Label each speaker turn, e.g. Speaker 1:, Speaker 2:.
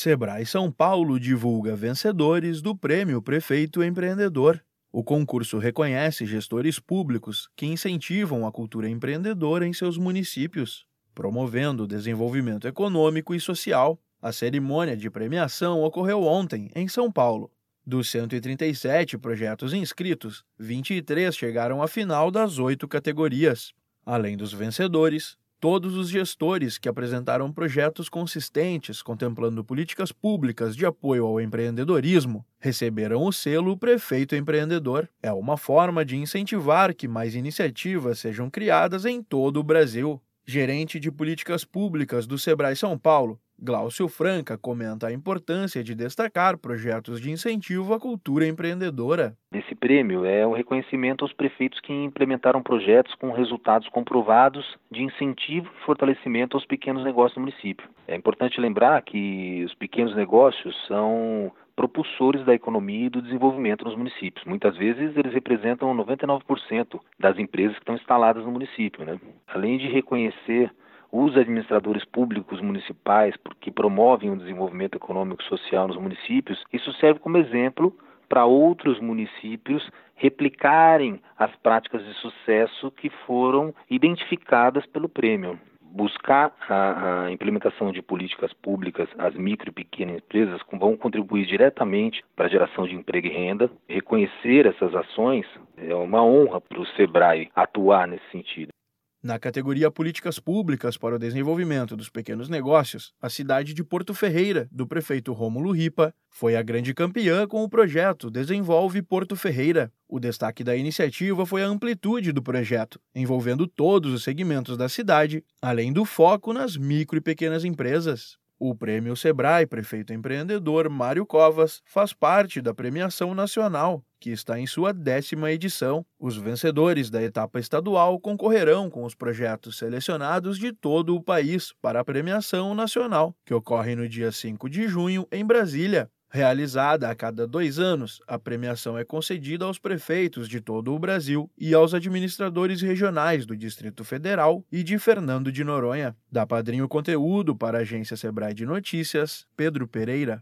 Speaker 1: Sebrae São Paulo divulga vencedores do Prêmio Prefeito Empreendedor. O concurso reconhece gestores públicos que incentivam a cultura empreendedora em seus municípios, promovendo o desenvolvimento econômico e social. A cerimônia de premiação ocorreu ontem, em São Paulo. Dos 137 projetos inscritos, 23 chegaram à final das oito categorias. Além dos vencedores, Todos os gestores que apresentaram projetos consistentes contemplando políticas públicas de apoio ao empreendedorismo receberam o selo Prefeito Empreendedor. É uma forma de incentivar que mais iniciativas sejam criadas em todo o Brasil. Gerente de políticas públicas do Sebrae São Paulo, Glaucio Franca comenta a importância de destacar projetos de incentivo à cultura empreendedora.
Speaker 2: Esse prêmio é um reconhecimento aos prefeitos que implementaram projetos com resultados comprovados de incentivo e fortalecimento aos pequenos negócios do município. É importante lembrar que os pequenos negócios são propulsores da economia e do desenvolvimento nos municípios. Muitas vezes eles representam 99% das empresas que estão instaladas no município. Né? Além de reconhecer os administradores públicos municipais que promovem o desenvolvimento econômico e social nos municípios, isso serve como exemplo para outros municípios replicarem as práticas de sucesso que foram identificadas pelo prêmio. Buscar a, a implementação de políticas públicas, as micro e pequenas empresas vão contribuir diretamente para a geração de emprego e renda. Reconhecer essas ações é uma honra para o SEBRAE atuar nesse sentido.
Speaker 1: Na categoria Políticas Públicas para o Desenvolvimento dos Pequenos Negócios, a cidade de Porto Ferreira, do prefeito Rômulo Ripa, foi a grande campeã com o projeto Desenvolve Porto Ferreira. O destaque da iniciativa foi a amplitude do projeto, envolvendo todos os segmentos da cidade, além do foco nas micro e pequenas empresas. O Prêmio Sebrae Prefeito Empreendedor Mário Covas faz parte da premiação nacional, que está em sua décima edição. Os vencedores da etapa estadual concorrerão com os projetos selecionados de todo o país para a premiação nacional, que ocorre no dia 5 de junho em Brasília. Realizada a cada dois anos, a premiação é concedida aos prefeitos de todo o Brasil e aos administradores regionais do Distrito Federal e de Fernando de Noronha. Da Padrinho Conteúdo para a agência Sebrae de Notícias, Pedro Pereira.